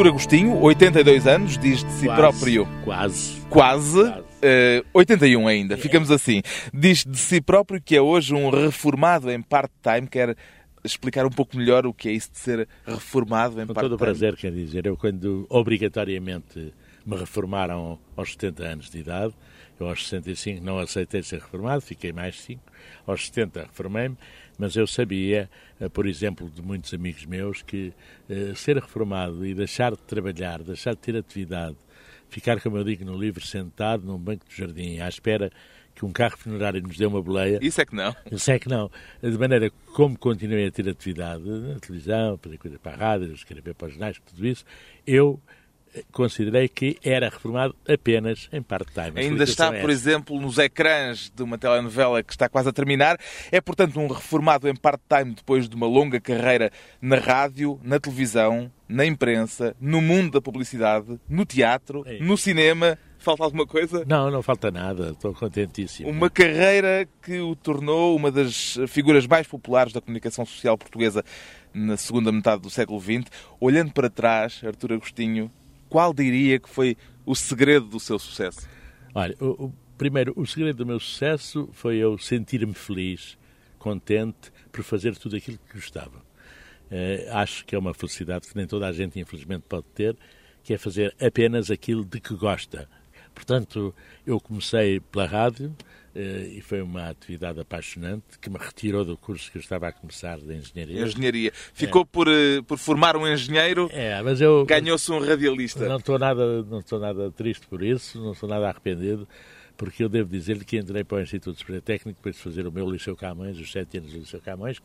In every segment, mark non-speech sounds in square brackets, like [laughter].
Artur Agostinho, 82 anos, diz de si Quase, próprio. Quase. Quase. Quase. eh, 81 ainda, ficamos assim. Diz de si próprio que é hoje um reformado em part-time. Quer explicar um pouco melhor o que é isso de ser reformado em Com todo o prazer, quer dizer, eu quando obrigatoriamente me reformaram aos 70 anos de idade, eu aos 65 não aceitei ser reformado, fiquei mais 5, aos 70 reformei-me, mas eu sabia, eh, por exemplo, de muitos amigos meus, que eh, ser reformado e deixar de trabalhar, deixar de ter atividade, ficar, como eu digo no livro, sentado num banco de jardim, à espera que um carro funerário nos dê uma boleia, Isso é que não. eu sei que não. De maneira como continuei a ter atividade na televisão, fazer coisas para a rádio, escrever para os jornais, tudo isso, eu considerei que era reformado apenas em part-time. Ainda está, é por exemplo, nos ecrãs de uma telenovela que está quase a terminar. É, portanto, um reformado em part-time depois de uma longa carreira na rádio, na televisão, na imprensa, no mundo da publicidade, no teatro, É. no cinema. Falta alguma coisa? Não, não falta nada, estou contentíssimo. Uma carreira que o tornou uma das figuras mais populares da comunicação social portuguesa na segunda metade do século XX. Olhando para trás, Artur Agostinho, qual diria que foi o segredo do seu sucesso? Olha, o, o- primeiro, o segredo do meu sucesso foi eu sentir-me feliz, contente por fazer tudo aquilo que gostava. Eh, acho que é uma felicidade que nem toda a gente, infelizmente, pode ter, que é fazer apenas aquilo de que gosta. Portanto, eu comecei pela rádio e foi uma atividade apaixonante que me retirou do curso que eu estava a começar de engenharia. Engenharia. Ficou por, eh, por formar um engenheiro, É, mas eu ganhou-se um radialista. não estou nada, não estou nada triste por isso, não estou nada arrependido, porque eu devo dizer que entrei para o Instituto Superior Técnico depois de fazer o meu Liceu Camões, os sete anos do Liceu Camões,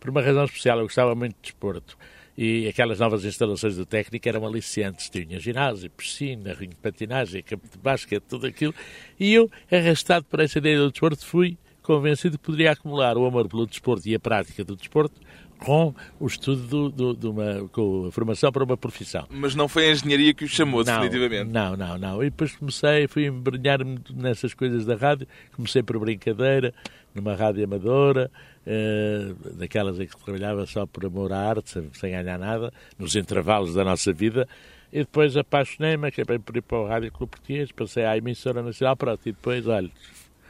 por uma razão especial. Eu gostava muito de desporto. E aquelas novas instalações do técnico eram aliciantes. Tinha ginásio, piscina, ringue de patinagem, campo de basquete, tudo aquilo. E eu, arrastado por essa ideia do desporto, fui convencido que poderia acumular o amor pelo desporto e a prática do desporto com o estudo do, do- de uma, com a formação para uma profissão. Mas não foi a engenharia que o chamou, definitivamente. Não, não, não. E depois comecei, fui embrenhar-me nessas coisas da rádio. Comecei por brincadeira, numa rádio amadora, eh, daquelas em que trabalhava só por amor à arte, sem, sem ganhar nada, nos intervalos da nossa vida. E depois apaixonei-me, acabei por ir para o Rádio Clube Português, passei à emissora nacional, pronto, e depois, olha,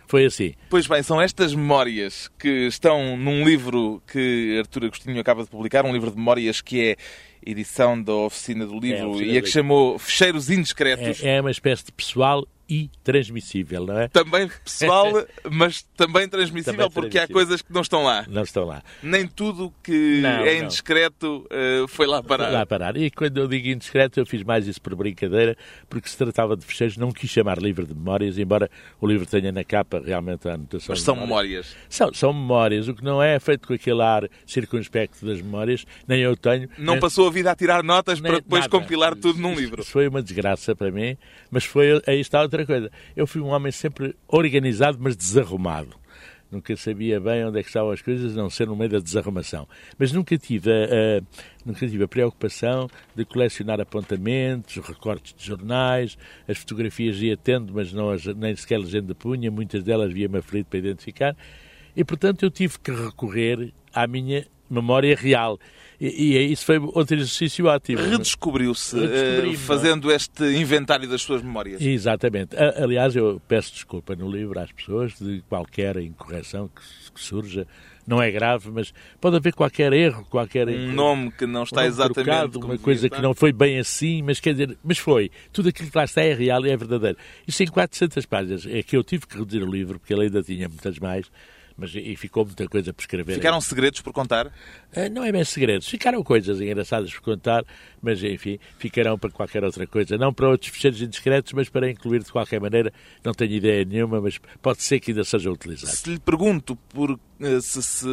foi assim. Pois bem, são estas memórias que estão num livro que Artur Agostinho acaba de publicar, um livro de memórias que é edição da Oficina do É, Livro Oficina e a que chamou Fecheiros Indiscretos. É, é uma espécie de pessoal e transmissível, não é? Também pessoal, [laughs] mas também transmissível, Também porque há transmissível. coisas que não estão lá. Não estão lá. Nem tudo que Não, é indiscreto eh, foi lá parar. lá parar. E quando eu digo indiscreto, eu fiz mais isso por brincadeira, porque se tratava de fecheiros, não quis chamar livro de memórias, embora o livro tenha na capa realmente a anotação. Mas são memórias. memórias. São, são memórias. O que não é feito com aquele ar circunspecto das memórias, nem eu tenho. Não nem- passou a vida a tirar notas nem para depois nada. compilar tudo num livro. Isso foi uma desgraça para mim, mas foi aí está outra coisa. Eu fui um homem sempre organizado, mas desarrumado. Nunca sabia bem onde é que estavam as coisas, a não ser no meio da desarrumação. Mas nunca tive a, a- nunca tive a preocupação de colecionar apontamentos, recortes de jornais, as fotografias ia tendo, mas não as, nem sequer legenda punha, muitas delas via-me aflito para identificar. E, portanto, eu tive que recorrer à minha memória real. E, e isso foi outro exercício ótimo. Redescobriu-se Redescobri-me, eh, fazendo este inventário das suas memórias. Exatamente. Aliás, eu peço desculpa no livro às pessoas de qualquer incorreção que, surja. Não é grave, mas pode haver qualquer erro, qualquer Um nome que não está um exatamente trocado, uma coisa que não foi bem assim, mas quer dizer, mas foi. Tudo aquilo que lá está é real e é verdadeiro. Isso em 400 páginas. É que eu tive que reduzir o livro, porque ele ainda tinha muitas mais, mas e ficou muita coisa por escrever. Ficaram segredos por contar? Ah, Não é bem segredos. Ficaram coisas engraçadas por contar, mas enfim, ficarão para qualquer outra coisa. Não para outros fecheiros indiscretos, mas para incluir de qualquer maneira. Não tenho ideia nenhuma, mas pode ser que ainda seja utilizado. Se lhe pergunto por eh, se se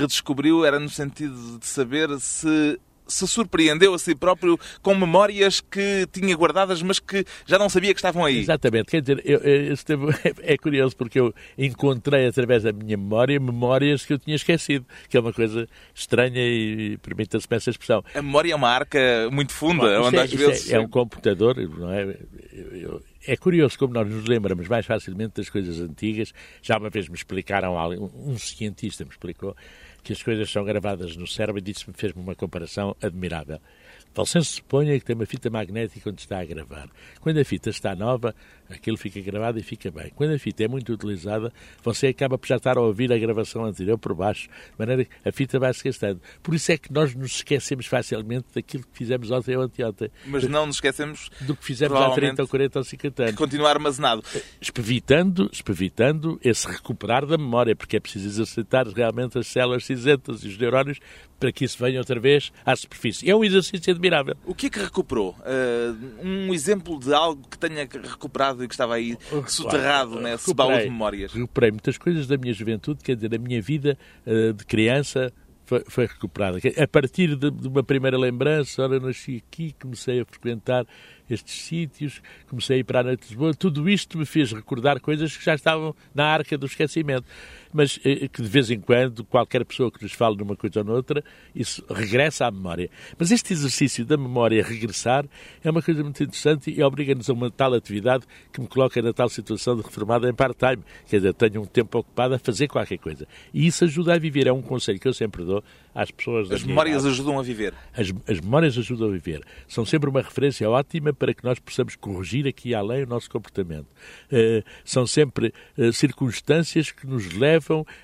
redescobriu, era no sentido de saber se se surpreendeu a si próprio com memórias que tinha guardadas, mas que já não sabia que estavam aí. Exatamente. Quer dizer, eu, eu, teve- [laughs] é curioso porque eu encontrei através da minha memória memórias que eu tinha esquecido, que é uma coisa estranha e permita-se essa expressão. A memória é uma arca muito funda, Isso onde é, às é- vezes. é um computador, não é? Eu- eu- é curioso como nós nos lembramos mais facilmente das coisas antigas. Já uma vez me explicaram, algo- um cientista me explicou que as coisas são gravadas no cérebro e disse-me, fez-me uma comparação admirável. Você suponha que tem uma fita magnética onde está a gravar. Quando a fita está nova, aquilo fica gravado e fica bem. Quando a fita é muito utilizada, você acaba por já estar a ouvir a gravação anterior por baixo, de maneira que a fita vai se gastando. Por isso é que nós nos esquecemos facilmente daquilo que fizemos ontem ou anteontem. Mas não nos esquecemos do que fizemos há 30 ou 40 ou 50 anos. Que continua armazenado. Espevitando, espevitando esse recuperar da memória, porque é preciso exercitar realmente as células cinzentas e os neurónios para que isso venha outra vez à superfície. É um exercício admirável. O que é que recuperou? Uh, um exemplo de algo que tenha recuperado e que estava aí soterrado claro, nesse baú de memórias. Recuperei muitas coisas da minha juventude, quer dizer, da minha vida uh, de criança, foi, foi, recuperada. A partir de, de, uma primeira lembrança, ora, nasci aqui, comecei a frequentar estes sítios, comecei a ir para a noite de Lisboa, tudo isto me fez recordar coisas que já estavam na arca do esquecimento, mas eh, que de vez em quando, qualquer pessoa que nos fale numa coisa ou noutra, isso regressa à memória. Mas este exercício da memória regressar é uma coisa muito interessante e obriga-nos a uma tal atividade que me coloca na tal situação de reformada em part-time, quer dizer, tenho um tempo ocupado a fazer qualquer coisa. E isso ajuda a viver, é um conselho que eu sempre dou às pessoas. As memórias idade. ajudam a viver. As, as memórias ajudam a viver. São sempre uma referência ótima para que nós possamos corrigir aqui além o nosso comportamento. Uh, são sempre uh, circunstâncias que nos levam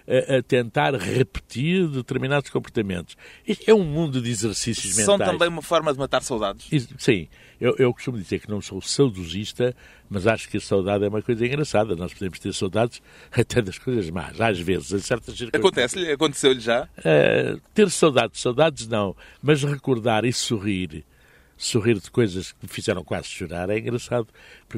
a, a, tentar repetir determinados comportamentos. Isto é um mundo de exercícios são mentais. São também uma forma de matar saudades? Sim. Eu, eu costumo dizer que não sou saudosista, mas acho que a saudade é uma coisa engraçada. Nós podemos ter saudades [laughs] até das coisas más, às vezes, em certas circunstâncias. Acontece-lhe? Aconteceu-lhe já? Uh, ter saudades, saudades não, mas recordar e sorrir sorrir de coisas que me fizeram quase chorar é engraçado.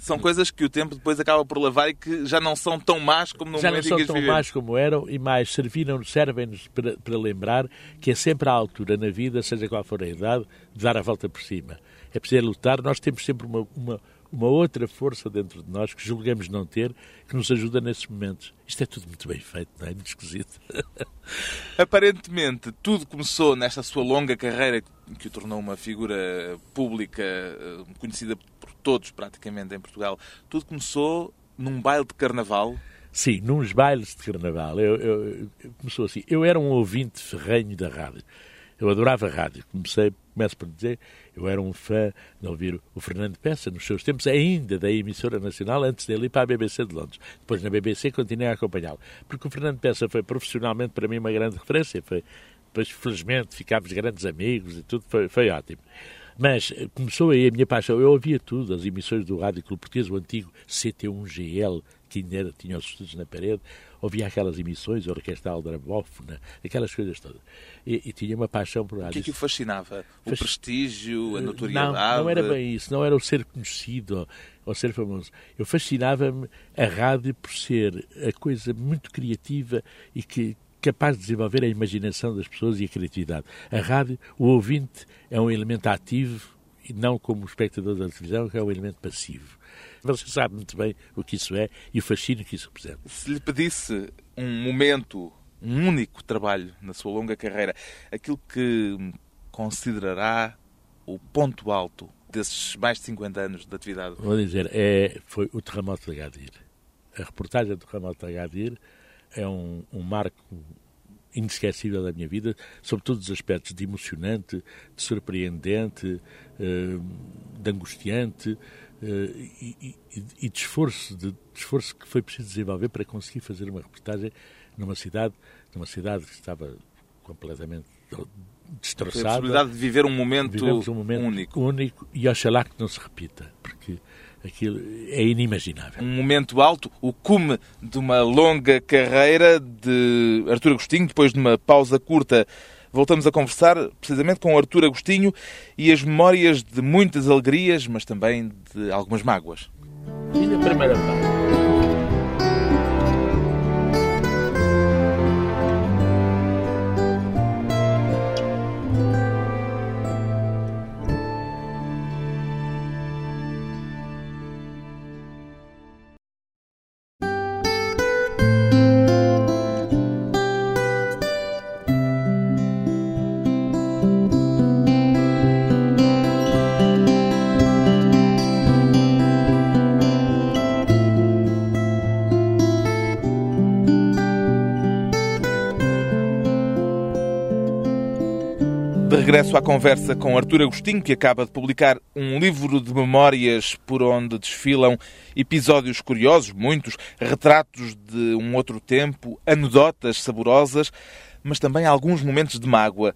São coisas que o tempo depois acaba por lavar e que já não são tão más como no já momento Já não são tão más como eram e mais serviram servem-nos para, para lembrar que é sempre à altura na vida, seja qual for a idade, de dar a volta por cima. É preciso lutar, nós temos sempre uma, uma uma outra força dentro de nós que julgamos não ter, que nos ajuda nesses momentos. Isto é tudo muito bem feito, não é? Muito esquisito. [laughs] Aparentemente, tudo começou nesta sua longa carreira que o tornou uma figura pública eh, conhecida por todos, praticamente, em Portugal. Tudo começou num baile de carnaval. Sim, nos bailes de carnaval. Eu, eu, eu, começou assim. Eu era um ouvinte ferrenho da rádio. Eu adorava rádio. Comecei, começo por dizer, eu era um fã de ouvir o Fernando Peça nos seus tempos, ainda da emissora nacional, antes dele ir para a BBC de Londres. Depois na BBC continuei a acompanhá-lo. Porque o Fernando Peça foi profissionalmente para mim uma grande referência. Foi, depois, felizmente, ficámos grandes amigos e tudo, foi, foi ótimo. Mas eh, começou aí a minha paixão. Eu ouvia tudo, as emissões do Rádio Clube Português, o antigo CT1GL, era, tinha os estudos na parede, ouvia aquelas emissões, a Orquestra Aldrabófona, aquelas coisas todas. E, e, tinha uma paixão por rádio. O que é que o fascinava? O prestígio, a notoriedade? Não, não era bem isso, não era o ser conhecido ou, ou ser famoso. Eu fascinava-me a rádio por ser a coisa muito criativa e que capaz de desenvolver a imaginação das pessoas e a criatividade. A rádio, o ouvinte é um elemento ativo e não como o espectador da televisão, que é um elemento passivo. Você sabe muito bem o que isso é e o fascínio que isso representa. Se lhe pedisse um momento, um único trabalho na sua longa carreira, aquilo que considerará o ponto alto desses mais de 50 anos de atividade? Vou dizer, é, foi o terremoto de Agadir. A reportagem do terremoto de Agadir é um, um marco inesquecível da minha vida, sobre todos os aspectos, de emocionante, de surpreendente, eh, de angustiante eh, e, e, de, esforço, de, de, esforço que foi preciso desenvolver para conseguir fazer uma reportagem numa cidade, numa cidade que estava completamente destroçada. a possibilidade de viver um momento, um momento único. único e oxalá que não se repita, porque aquilo é inimaginável. Um momento alto, o cume de uma longa carreira de Artur Agostinho, depois de uma pausa curta. Voltamos a conversar precisamente com Artur Agostinho e as memórias de muitas alegrias, mas também de algumas mágoas. A primeira parte? Regresso à conversa com Artur Agostinho, que acaba de publicar um livro de memórias por onde desfilam episódios curiosos, muitos, retratos de um outro tempo, anedotas saborosas, mas também alguns momentos de mágoa.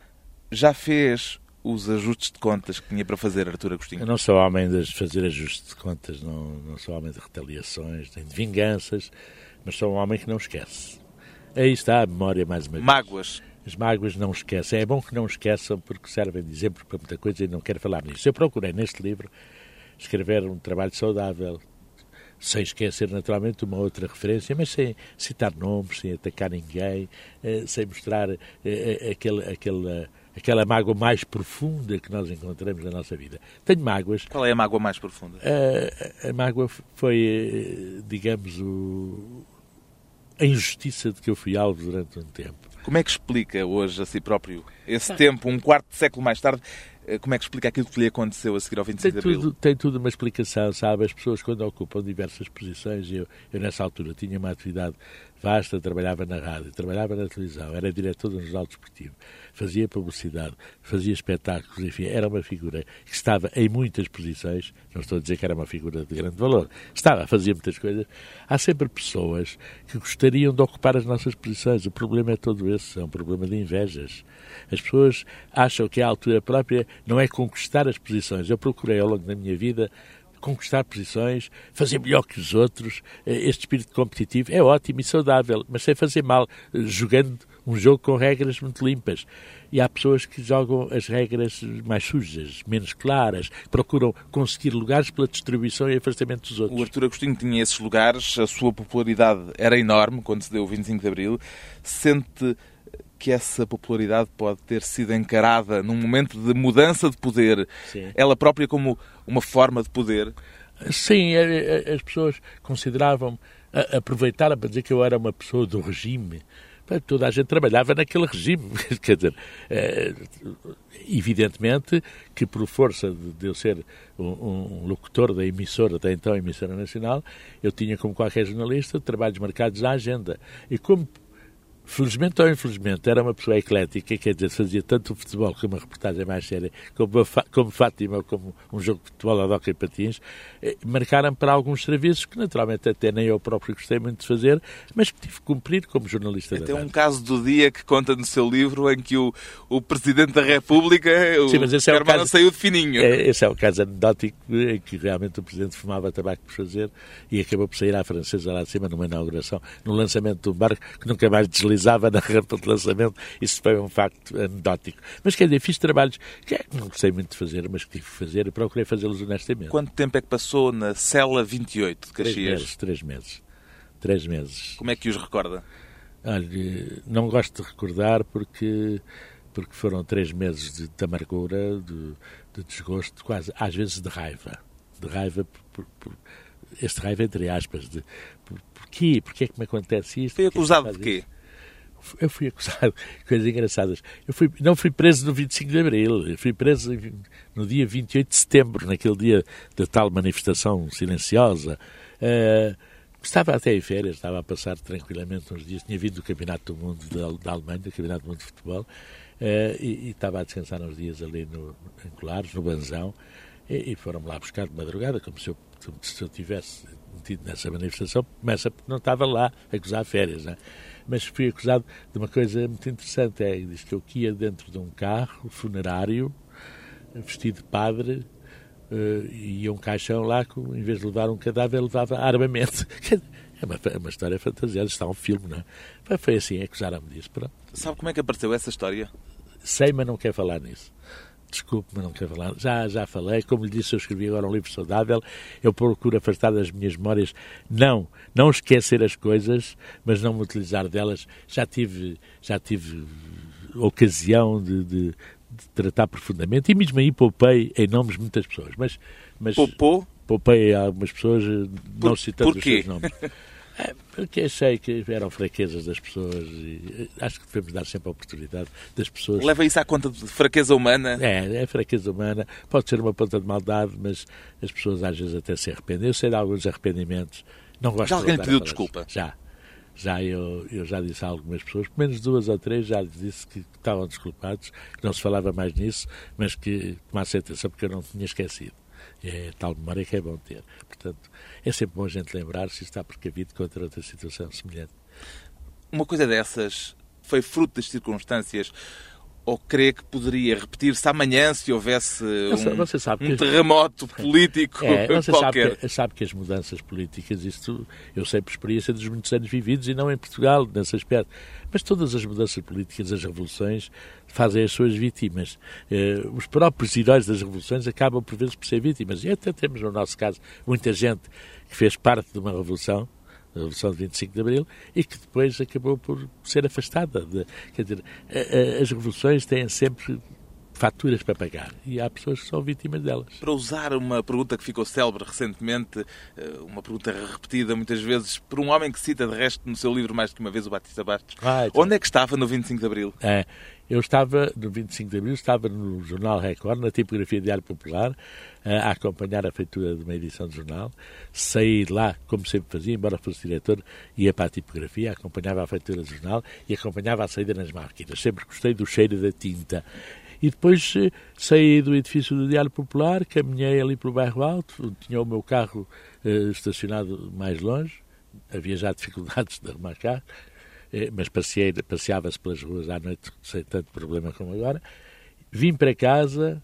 Já fez os ajustes de contas que tinha para fazer, Artur Agostinho? Eu não sou homem de fazer ajustes de contas, não, não sou homem de retaliações, nem de vinganças, mas sou um homem que não esquece. Aí está a memória mais uma vez. Mágoas. As mágoas não esquecem. É bom que não esqueçam porque servem de exemplo para muita coisa e não quero falar nisso. Eu procurei neste livro escrever um trabalho saudável, sem esquecer naturalmente uma outra referência, mas sem citar nomes, sem atacar ninguém, eh, sem mostrar eh, eh, aquele, aquele, aquela mágoa mais profunda que nós encontramos na nossa vida. Tenho mágoas. Qual é a mágoa mais profunda? A, a mágoa foi, digamos, o, a injustiça de que eu fui alvo durante um tempo. Como é que explica hoje a si próprio esse tempo, um quarto de século mais tarde, eh, como é que explica aquilo que lhe aconteceu a seguir ao 25 tem de Abril? Tudo, tem tudo uma explicação, sabe? As pessoas quando ocupam diversas posições, eu, eu nessa altura tinha uma atividade vasta, trabalhava na rádio, trabalhava na televisão, era diretor do Jornal Desportivo, fazia publicidade, fazia espetáculos, enfim, era uma figura que estava em muitas posições, não estou a dizer que era uma figura de grande valor, estava, fazia muitas coisas. Há sempre pessoas que gostariam de ocupar as nossas posições, o problema é todo esse, é um problema de invejas. As pessoas acham que a altura própria não é conquistar as posições. Eu procurei ao longo da minha vida conquistar posições, fazer melhor que os outros. Eh, este espírito competitivo é ótimo e saudável, mas sem fazer mal, eh, jogando um jogo com regras muito limpas. E há pessoas que jogam as regras mais sujas, menos claras, procuram conseguir lugares pela distribuição e afastamento dos outros. O Artur Agostinho tinha esses lugares, a sua popularidade era enorme quando se deu o 25 de Abril. Sente que essa popularidade pode ter sido encarada num momento de mudança de poder, Sim. ela própria como uma forma de poder? Sim, as pessoas consideravam, aproveitaram para dizer que eu era uma pessoa do regime. Toda a gente trabalhava naquele regime. [laughs] Quer dizer, é, evidentemente que por força de eu ser um locutor da emissora, da então emissora nacional, eu tinha, como qualquer jornalista, trabalhos marcados à agenda. E como felizmente ou infelizmente, era uma pessoa eclética, quer dizer, fazia tanto o futebol como uma reportagem mais séria, como, como Fátima, como um jogo de futebol a doca e patins, eh, marcaram para alguns serviços que naturalmente até nem eu próprio gostei muito de fazer, mas que tive que cumprir como jornalista Tem um caso do dia que conta no seu livro em que o, o Presidente da República, o Sim, mas esse é o caso, saiu de fininho. É, esse é o caso anedótico em que realmente o Presidente fumava tabaco por fazer e acabou por sair à francesa lá de cima numa inauguração, no lançamento de um barco que nunca mais deslizou utilizava na rampa de lançamento. Isso foi um facto anedótico. Mas quer dizer, fiz trabalhos que não gostei muito fazer, mas que tive que fazer e procurei fazê-los honestamente. Quanto tempo é que passou na cela 28 de Caxias? Três meses. Três meses. Três meses. Como é que os recorda? Olha, não gosto de recordar porque porque foram três meses de, de amargura, de, de, desgosto, quase às vezes de raiva. De raiva, por, por, por este raiva entre aspas, de por, porquê? Porquê é que me acontece isto? Foi acusado de quê? Eu fui acusado coisas engraçadas. Eu fui, não fui preso no 25 de Abril, fui preso no dia 28 de setembro, naquele dia da tal manifestação silenciosa. Uh, estava até em férias, estava a passar tranquilamente uns dias, tinha vindo do Campeonato do Mundo da, da Alemanha, do Campeonato do Mundo de Futebol, uh, e, e, estava a descansar uns dias ali no, em Colares, no Banzão, e, e foram-me lá buscar de madrugada, como se eu, como se eu tivesse metido nessa manifestação, começa porque não estava lá a gozar férias, né? Mas fui acusado de uma coisa muito interessante. É, diz que eu ia dentro de um carro funerário, vestido de padre, uh, e um caixão lá, que, em vez de levar um cadáver, levava armamento. [laughs] É uma, é uma história fantasiosa, está um filme, não é? Foi assim, acusaram-me disso. Pronto. Sabe como é que apareceu essa história? Sei, mas não quero falar nisso. Desculpe, mas não quero falar. Já, já falei, como lhe disse, eu escrevi agora um livro saudável. Eu procuro afastar das minhas memórias, não, não esquecer as coisas, mas não me utilizar delas. Já tive, já tive ocasião de, de, de tratar profundamente e mesmo aí poupei em nomes de muitas pessoas. Mas, mas Poupou? Poupei a algumas pessoas, não citando os seus nomes. [laughs] É, porque achei que eram fraquezas das pessoas e eh, acho que devemos dar sempre a oportunidade das pessoas. Leva isso à conta de fraqueza humana? É, é fraqueza humana. Pode ser uma ponta de maldade, mas as pessoas às vezes até se arrependem. Eu sei de alguns arrependimentos. Não gosto Já alguém pediu desculpa? Já. já eu, eu já disse a algumas pessoas, pelo menos duas ou três já lhes disse que, que estavam desculpados, que não se falava mais nisso, mas que tomasse atenção porque eu não tinha esquecido. É tal memória que é bom ter. Portanto, é sempre bom a gente lembrar-se e estar precavido contra outra situação semelhante. Uma coisa dessas foi fruto das circunstâncias ou crê que poderia repetir-se amanhã se houvesse um, um terremoto político [laughs] é, você qualquer? Sabe que, sabe que as mudanças políticas, isto eu sei por experiência dos muitos anos vividos e não em Portugal, nesse aspecto, mas todas as mudanças políticas, as revoluções, fazem as suas vítimas. Eh, os próprios heróis das revoluções acabam por vezes por ser vítimas. E até temos, no nosso caso, muita gente que fez parte de uma revolução a Revolução de 25 de Abril, e que depois acabou por ser afastada. De, quer dizer, as revoluções têm sempre faturas para pagar e há pessoas que são vítimas delas. Para usar uma pergunta que ficou célebre recentemente, eh, uma pergunta repetida muitas vezes por um homem que cita de resto no seu livro mais do que uma vez, o Batista Bastos, ah, então... onde é que estava no 25 de Abril? É, eu estava, no 25 de Abril, estava no Jornal Record, na tipografia Diário Popular, a acompanhar a feitura de uma edição de jornal. Saí de lá, como sempre fazia, embora fosse diretor, ia para a tipografia, acompanhava a feitura de jornal e acompanhava a saída nas máquinas. Sempre gostei do cheiro da tinta. E depois eh, saí do edifício do Diário Popular, caminhei ali pelo bairro Alto, tinha o meu carro eh, estacionado mais longe, havia já [laughs] dificuldades de arrumar carro, eh, mas passeava-se pelas ruas à noite sem tanto problema como agora. Vim para casa,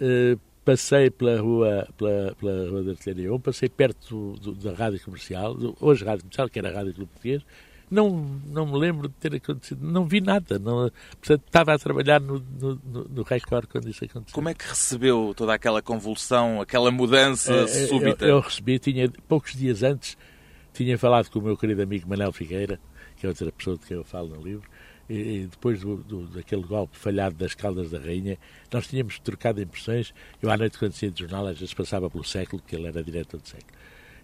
eh, passei pela rua, pela, pela rua da Artilharia 1, passei perto do, do, da rádio comercial, do, hoje rádio comercial, que era a Rádio Clube Português, não, não me lembro de ter acontecido, não vi nada. Não, portanto, estava a trabalhar no, no, no Record quando isso aconteceu. Como é que recebeu toda aquela convulsão, aquela mudança é, súbita? Eu, eu, recebi, tinha, poucos dias antes, tinha falado com o meu querido amigo Manel Figueira, que é outra pessoa de quem eu falo no livro, e depois do, do, daquele golpe falhado das Caldas da Rainha, nós tínhamos trocado impressões. Eu, à noite, quando saía de jornal, às vezes passava pelo século, que ele era diretor do século.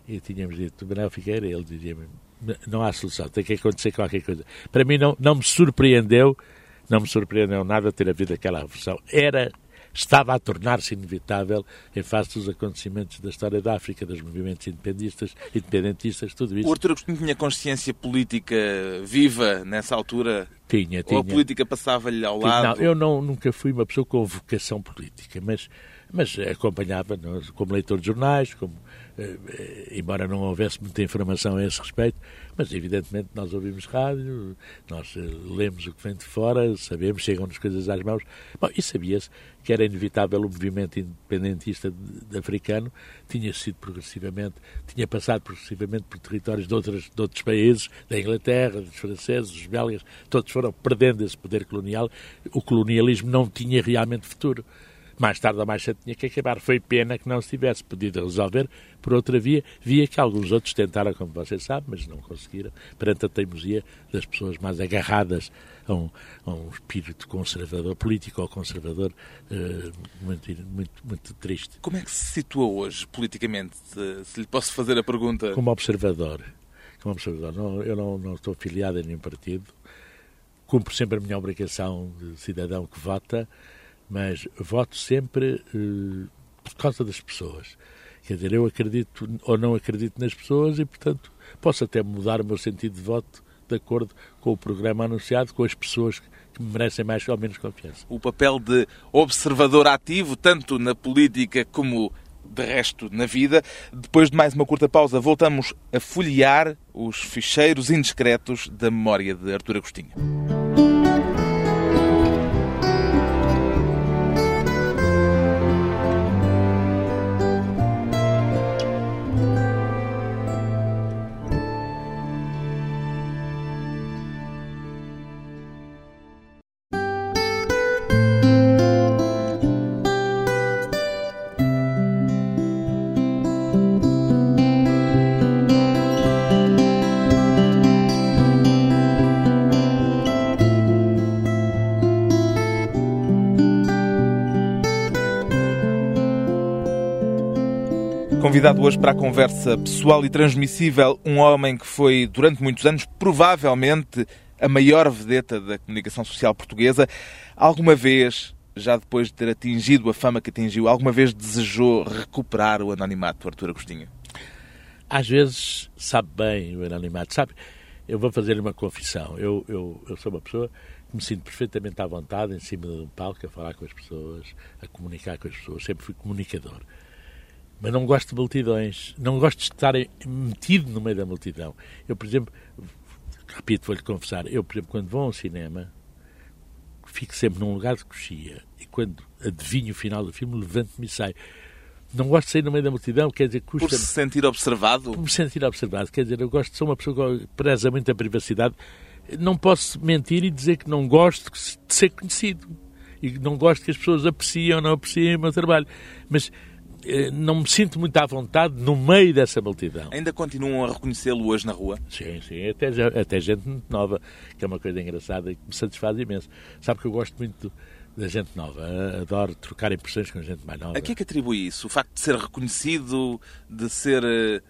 E tínhamos dito, Manuel Figueira, ele dizia-me: não há solução, tem que acontecer qualquer coisa. Para mim, não, não me surpreendeu, não me surpreendeu nada ter havido aquela revolução. Era estava a tornar-se inevitável em face dos acontecimentos da história da África, dos movimentos independentistas, independentistas tudo isso. O Artur Agostinho tinha consciência política viva nessa altura? Tinha, tinha. Ou a política passava-lhe ao lado? Não, eu não, nunca fui uma pessoa com vocação política, mas, mas acompanhava como leitor de jornais, como eh, embora não houvesse muita informação a esse respeito, mas evidentemente nós ouvimos rádio, nós eh, lemos o que vem de fora, sabemos, chegam-nos coisas às mãos. Bom, e sabia-se que era inevitável o movimento independentista de, de africano, tinha sido progressivamente, tinha passado progressivamente por territórios de, outras, de outros países, da Inglaterra, dos franceses, dos belgas, todos foram perdendo esse poder colonial. O colonialismo não tinha realmente futuro mais tarde ou mais cedo tinha que acabar. Foi pena que não se tivesse podido resolver por outra via, via que alguns outros tentaram, como você sabe, mas não conseguiram, perante a teimosia das pessoas mais agarradas a um, a um espírito conservador, político ou conservador, uh, muito, muito, muito triste. Como é que se situa hoje, politicamente, se, se lhe posso fazer a pergunta? Como observador. Como observador. Não, eu não, não estou afiliado a nenhum partido, cumpro sempre a minha obrigação de cidadão que vota, mas voto sempre uh, por causa das pessoas. Quer dizer, eu acredito ou não acredito nas pessoas e, portanto, posso até mudar o meu sentido de voto de acordo com o programa anunciado, com as pessoas que me merecem mais ou menos confiança. O papel de observador ativo, tanto na política como de resto na vida. Depois de mais uma curta pausa, voltamos a folhear os ficheiros indiscretos da memória de Artur Agostinho. Convidado hoje para a conversa pessoal e transmissível, um homem que foi, durante muitos anos, provavelmente a maior vedeta da comunicação social portuguesa. Alguma vez, já depois de ter atingido a fama que atingiu, alguma vez desejou recuperar o anonimato, Artur Agostinho? Às vezes sabe bem o anonimato, sabe? eu vou fazer uma confissão. Eu, eu, eu sou uma pessoa que me sinto perfeitamente à vontade em cima de um palco a falar com as pessoas, a comunicar com as pessoas. Sempre fui comunicador. Mas não gosto de multidões. Não gosto de estar metido no meio da multidão. Eu, por exemplo, repito, vou-lhe confessar, eu, por exemplo, quando vou ao cinema, fico sempre num lugar de coxia. E quando adivinho o final do filme, levanto-me e saio. Não gosto de sair no meio da multidão, quer dizer, custa... Por se sentir observado? Por me sentir observado, quer dizer, eu gosto, sou uma pessoa que preza muito a privacidade. Não posso mentir e dizer que não gosto de ser conhecido. E não gosto que as pessoas apreciem ou não apreciem o meu trabalho. Mas não me sinto muito à vontade no meio dessa multidão. Ainda continuam a reconhecê-lo hoje na rua? Sim, sim, até, até gente muito nova, que é uma coisa engraçada e que me satisfaz imenso. Sabe que eu gosto muito da gente nova, adoro trocar impressões com gente mais nova. A que é que atribui isso? O facto de ser reconhecido, de ser eh,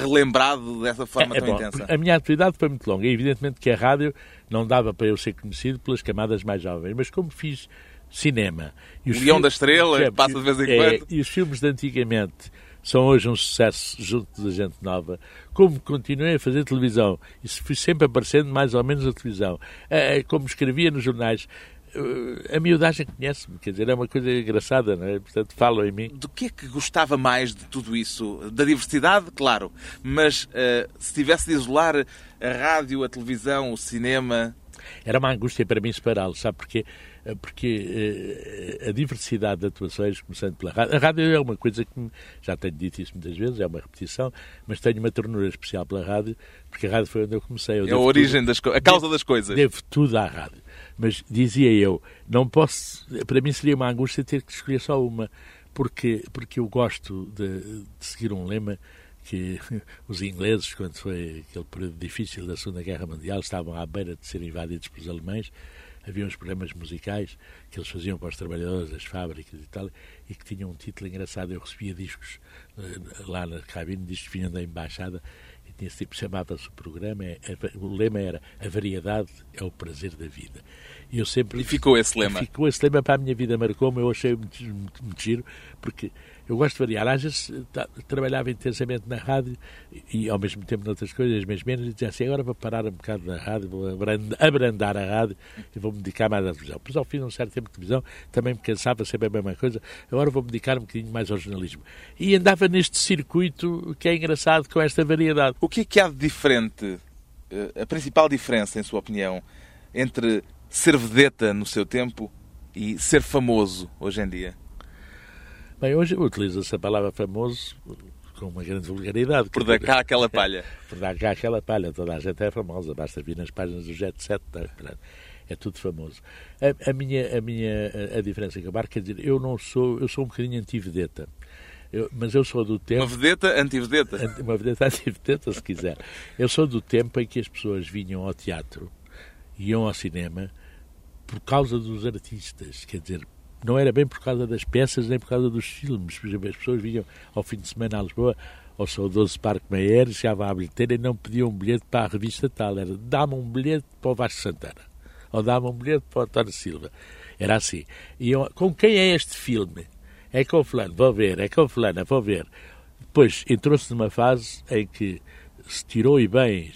relembrado dessa forma é, tão é bom, intensa? A minha atividade foi muito longa e evidentemente que a rádio não dava para eu ser conhecido pelas camadas mais jovens, mas como fiz cinema. E o Leão da Estrela, é, passa de vez em é, quando. E os filmes de antigamente são hoje um sucesso junto da gente nova. Como continuei a fazer televisão, e fui sempre aparecendo mais ou menos na televisão, é, como escrevia nos jornais, eh, a miudagem conhece-me, quer dizer, é uma coisa engraçada, não é? Portanto, falam em mim. Do que é que gostava mais de tudo isso? Da diversidade, claro, mas uh, se tivesse de isolar a rádio, a televisão, o cinema... Era uma angústia para mim separá-los, sabe porquê? Eh, porque uh, a diversidade de atuações, começando pela rádio, a rádio é uma coisa que, já tenho dito isso muitas vezes, é uma repetição, mas tenho uma ternura especial pela rádio, porque a rádio foi onde eu comecei. Eu é a origem, tudo, das a causa das coisas. Devo tudo à rádio. Mas dizia eu, não posso, para mim seria uma angústia ter que escolher só uma, porque, porque eu gosto de, de seguir um lema que [laughs] os ingleses, quando foi aquele período difícil da Segunda Guerra Mundial, estavam à beira de serem invadidos pelos alemães, havia uns programas musicais que eles faziam para os trabalhadores das fábricas e tal, e que tinham um título engraçado. Eu recebia discos eh, lá na cabine, discos vinham da embaixada, e tinha tipo, chamava-se o programa, é, é, o lema era A variedade é o prazer da vida. E, eu sempre, e ficou esse lema? Ficou esse lema para a minha vida, marcou-me, eu achei muito, muito, muito giro, porque eu gosto de variar. Às vezes trabalhava intensamente na rádio e, ao mesmo tempo noutras coisas, mas menos, e dizia assim: agora vou parar um bocado na rádio, vou abrandar a rádio e vou me dedicar mais à televisão. Depois, ao fim de um certo tempo de televisão, também me cansava sempre a mesma coisa, agora vou me dedicar um bocadinho mais ao jornalismo. E andava neste circuito que é engraçado com esta variedade. O que é que há de diferente, eh, a principal diferença, em sua opinião, entre ser vedeta no seu tempo e ser famoso hoje em dia? Bem, hoje utiliza-se a palavra famoso com uma grande vulgaridade. Por dar cá aquela palha. [laughs] Por dar cá aquela palha. Toda a gente é famosa, basta vir nas páginas do Jet 7. Tá? É tudo famoso. A, a, minha, a minha a diferença que eu marco, quer dizer, eu não sou, eu sou um bocadinho anti-vedeta. Eu, mas eu sou do tempo. Uma vedeta anti-vedeta. Uma vedeta [laughs] anti-vedeta, se quiser. Eu sou do tempo em que as pessoas vinham ao teatro, iam ao cinema, por causa dos artistas. Quer dizer, não era bem por causa das peças nem por causa dos filmes. Por exemplo, as pessoas vinham ao fim de semana a Lisboa ao saudoso Parque Meyer, chegavam à bilheteira e não pediam um bilhete para a revista tal. Era dá-me um bilhete para o Vasco Santana. Ou dá-me um bilhete para o António Silva. Era assim. E eu, com quem é este filme? É com fulano, vou ver. É com fulano, vou ver. Depois entrou-se numa fase em que se tirou e bem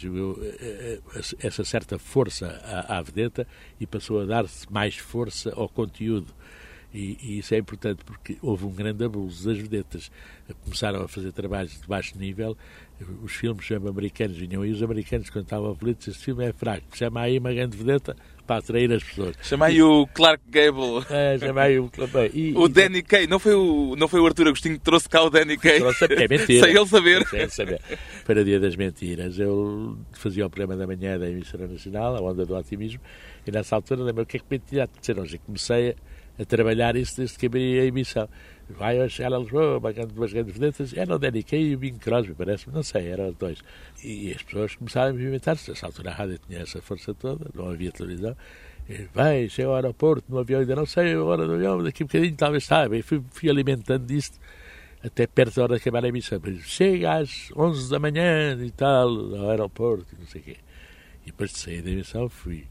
essa certa força à, à vedeta e passou a dar-se mais força ao conteúdo. E, e, isso é importante porque houve um grande abuso das vedetas. Começaram a fazer trabalhos de baixo nível. Os filmes americanos vinham aí, os americanos, quando estavam aflitos, este filme é fraco. Chama aí uma grande vedeta para atrair as pessoas. Chama aí o Clark Gable. É, chama aí o. [laughs] E, o e, Danny Kay. Não foi o, não foi o Arthur Agostinho que trouxe cá o Danny Kay? Trouxe, é mentira. Sem ele saber. Sem ele saber. Para Dia das Mentiras, eu fazia o programa da manhã da emissora nacional, a Onda do Otimismo, e nessa altura lembro o que é que me tinha de dizer hoje. Comecei a a trabalhar isso desde que abri a emissão. Vai a chegar a Lisboa, marcando duas grandes vedetas, era o Danny e o Bing Crosby, parece-me, não sei, eram os dois. E as pessoas começaram a movimentar-se. Nessa altura a rádio tinha essa força toda, não havia televisão. E, vai, chega ao aeroporto, no avião, ainda não sei a hora do avião, daqui a um bocadinho talvez saiba. E fui, fui alimentando isto até perto da hora de acabar a emissão. Chega às 11 da manhã e tal, ao aeroporto, não sei o quê. E depois de sair da emissão, fui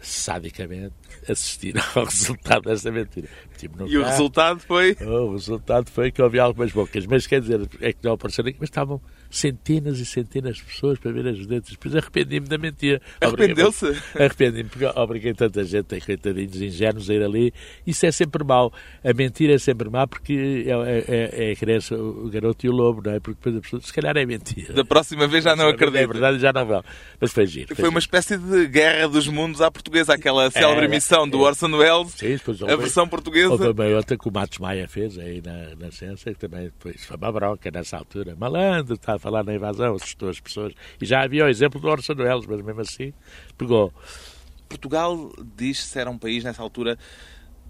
sadicamente assistir ao [laughs] resultado desta mentira. Tipo, e carro, o resultado foi? Oh, o resultado foi que havia algumas bocas, mas quer dizer, é que não apareceram, mas estavam centenas e centenas de pessoas para ver as dentes. Depois arrependi-me da mentira. Arrependeu-se? Arrependi-me, porque obriguei tanta gente, coitadinhos ingênuos, a ir ali. Isso é sempre mau. A mentira é sempre má porque é, é, é, é a criança, o garoto e o lobo, não é? Porque depois a pessoa, se calhar é mentira. Da próxima vez já não acredito. É verdade, já não vão. Mas foi giro. Foi, foi uma espécie de guerra dos mundos à portuguesa, aquela célebre emissão do Orson Welles, Sim, a versão portuguesa. Houve também outra que o Matos Maia fez aí na, na ciência, que também foi, foi uma bronca nessa altura. Malandro, está a falar na invasão, assustou as pessoas. E já havia o exemplo do Orson Welles, mas mesmo assim pegou. Portugal diz-se era um país nessa altura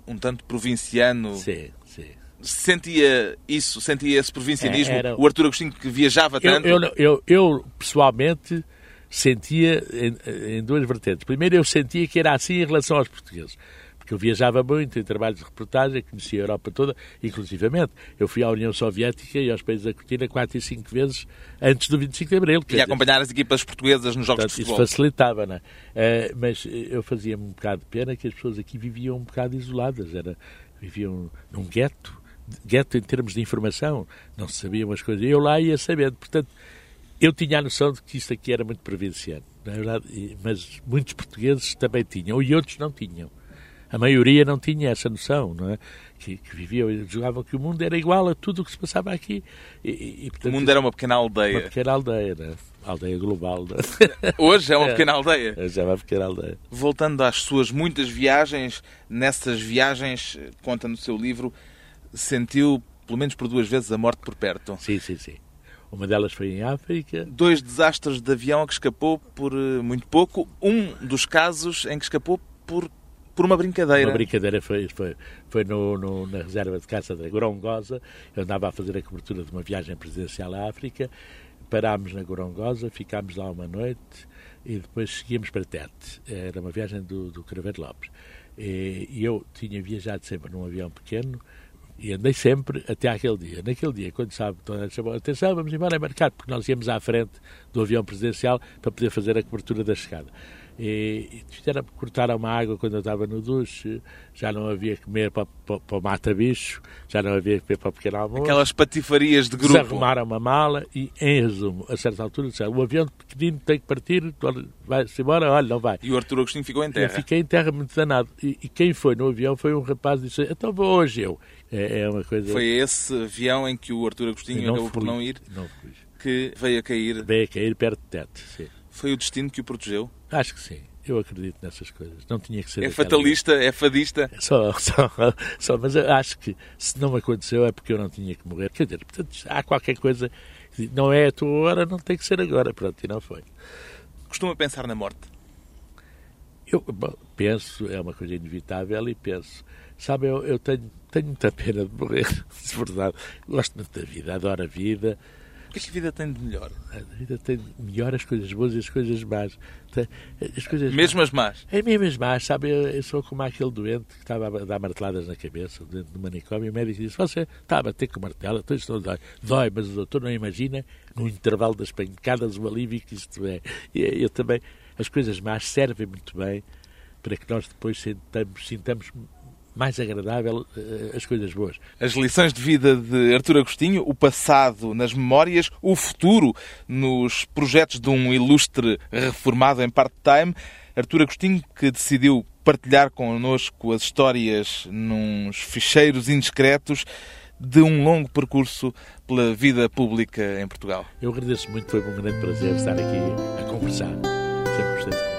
um tanto provinciano. Sim, sim. Sentia isso, sentia esse provincianismo? É, era... O Artur Agostinho que viajava tanto? Eu, eu, eu, eu pessoalmente sentia em, em duas vertentes. Primeiro, eu sentia que era assim em relação aos portugueses porque eu viajava muito em trabalhos de reportagem, conhecia a Europa toda, inclusivamente. Eu fui à União Soviética e aos países da cortina quatro e cinco vezes antes do 25 de Abril. E acompanhar as equipas portuguesas nos jogos portanto, de futebol. Isso facilitava, não é? Uh, mas eu fazia-me um bocado de pena que as pessoas aqui viviam um bocado isoladas, era, viviam num gueto, gueto em termos de informação, não se sabiam as coisas. Eu lá ia sabendo, portanto, eu tinha a noção de que isto aqui era muito provinciano, na é verdade, mas muitos portugueses também tinham, e outros não tinham. A maioria não tinha essa noção, não é? Que, que viviam julgavam que o mundo era igual a tudo o que se passava aqui. E, e, portanto, o mundo era uma pequena aldeia. Uma pequena aldeia, né? aldeia global. Né? [laughs] Hoje é uma é, pequena aldeia. Hoje é uma pequena aldeia. Voltando às suas muitas viagens, nessas viagens, conta no seu livro, sentiu pelo menos por duas vezes a morte por perto. Sim, sim, sim. Uma delas foi em África. Dois desastres de avião a que escapou por eh, muito pouco. Um dos casos em que escapou por por uma brincadeira. Uma brincadeira foi, foi, foi no, no, na reserva de caça da Gorongosa. Eu andava a fazer a cobertura de uma viagem presidencial à África. Parámos na Gorongosa, ficámos lá uma noite e depois seguíamos para Tete. Era uma viagem do, do Craveiro Lopes. E, eu tinha viajado sempre num avião pequeno e andei sempre até aquele dia. Naquele dia, quando sabe, chamou atenção, vamos embora embarcar, porque nós íamos à frente do avião presidencial para poder fazer a cobertura da chegada. E, e cortaram uma água quando eu estava no duche, já não havia comer para, para, para o mata-bicho, já não havia comer para o pequeno almoço. Aquelas patifarias de grupo. Desarrumaram uma mala e, em resumo, a certa altura disseram, o avião pequenino tem que partir, vai-se embora, olha, não vai. E o Arturo Agostinho ficou em terra. Eu fiquei em terra muito danado. E, e quem foi no avião foi um rapaz que disse, então vou hoje eu. É, é, uma coisa... Foi esse avião em que o Arturo Agostinho acabou por não ir? Não fui. Que veio a cair? Veio a cair perto de Tete, sim. Foi o destino que o protegeu? Acho que sim. Eu acredito nessas coisas. Não tinha que ser. É fatalista? É fadista? Só, [laughs] só, só, mas eu acho que se não aconteceu é porque eu não tinha que morrer. Quer dizer, portanto, há qualquer coisa que não é a tua hora, não tem que ser agora. Pronto, e não foi. Costuma pensar na morte? Eu bom, penso, é uma coisa inevitável e penso. Sabe, eu, eu tenho, tenho muita pena de morrer, [laughs] de verdade. Gosto muito da vida, adoro a vida que é que a vida tem de melhor? A vida tem melhor as coisas boas e as coisas más. As coisas mesmo as más? É mesmo as más, sabe? Eu, eu, sou como aquele doente que estava a dar marteladas na cabeça, dentro do manicômio, e o médico disse: Você está a bater com martelo, então isto não dói. Dói, mas o doutor não imagina, no intervalo das pancadas, o alívio que isto é. E eu também, as coisas más servem muito bem para que nós depois sintamos, sintamos mais agradável uh, as coisas boas. As lições de vida de Artur Agostinho, o passado nas memórias, o futuro nos projetos de um ilustre reformado em part-time. Artur Agostinho que decidiu partilhar connosco as histórias nos ficheiros indiscretos de um longo percurso pela vida pública em Portugal. Eu agradeço muito, foi um grande prazer estar aqui a conversar. Sempre gostei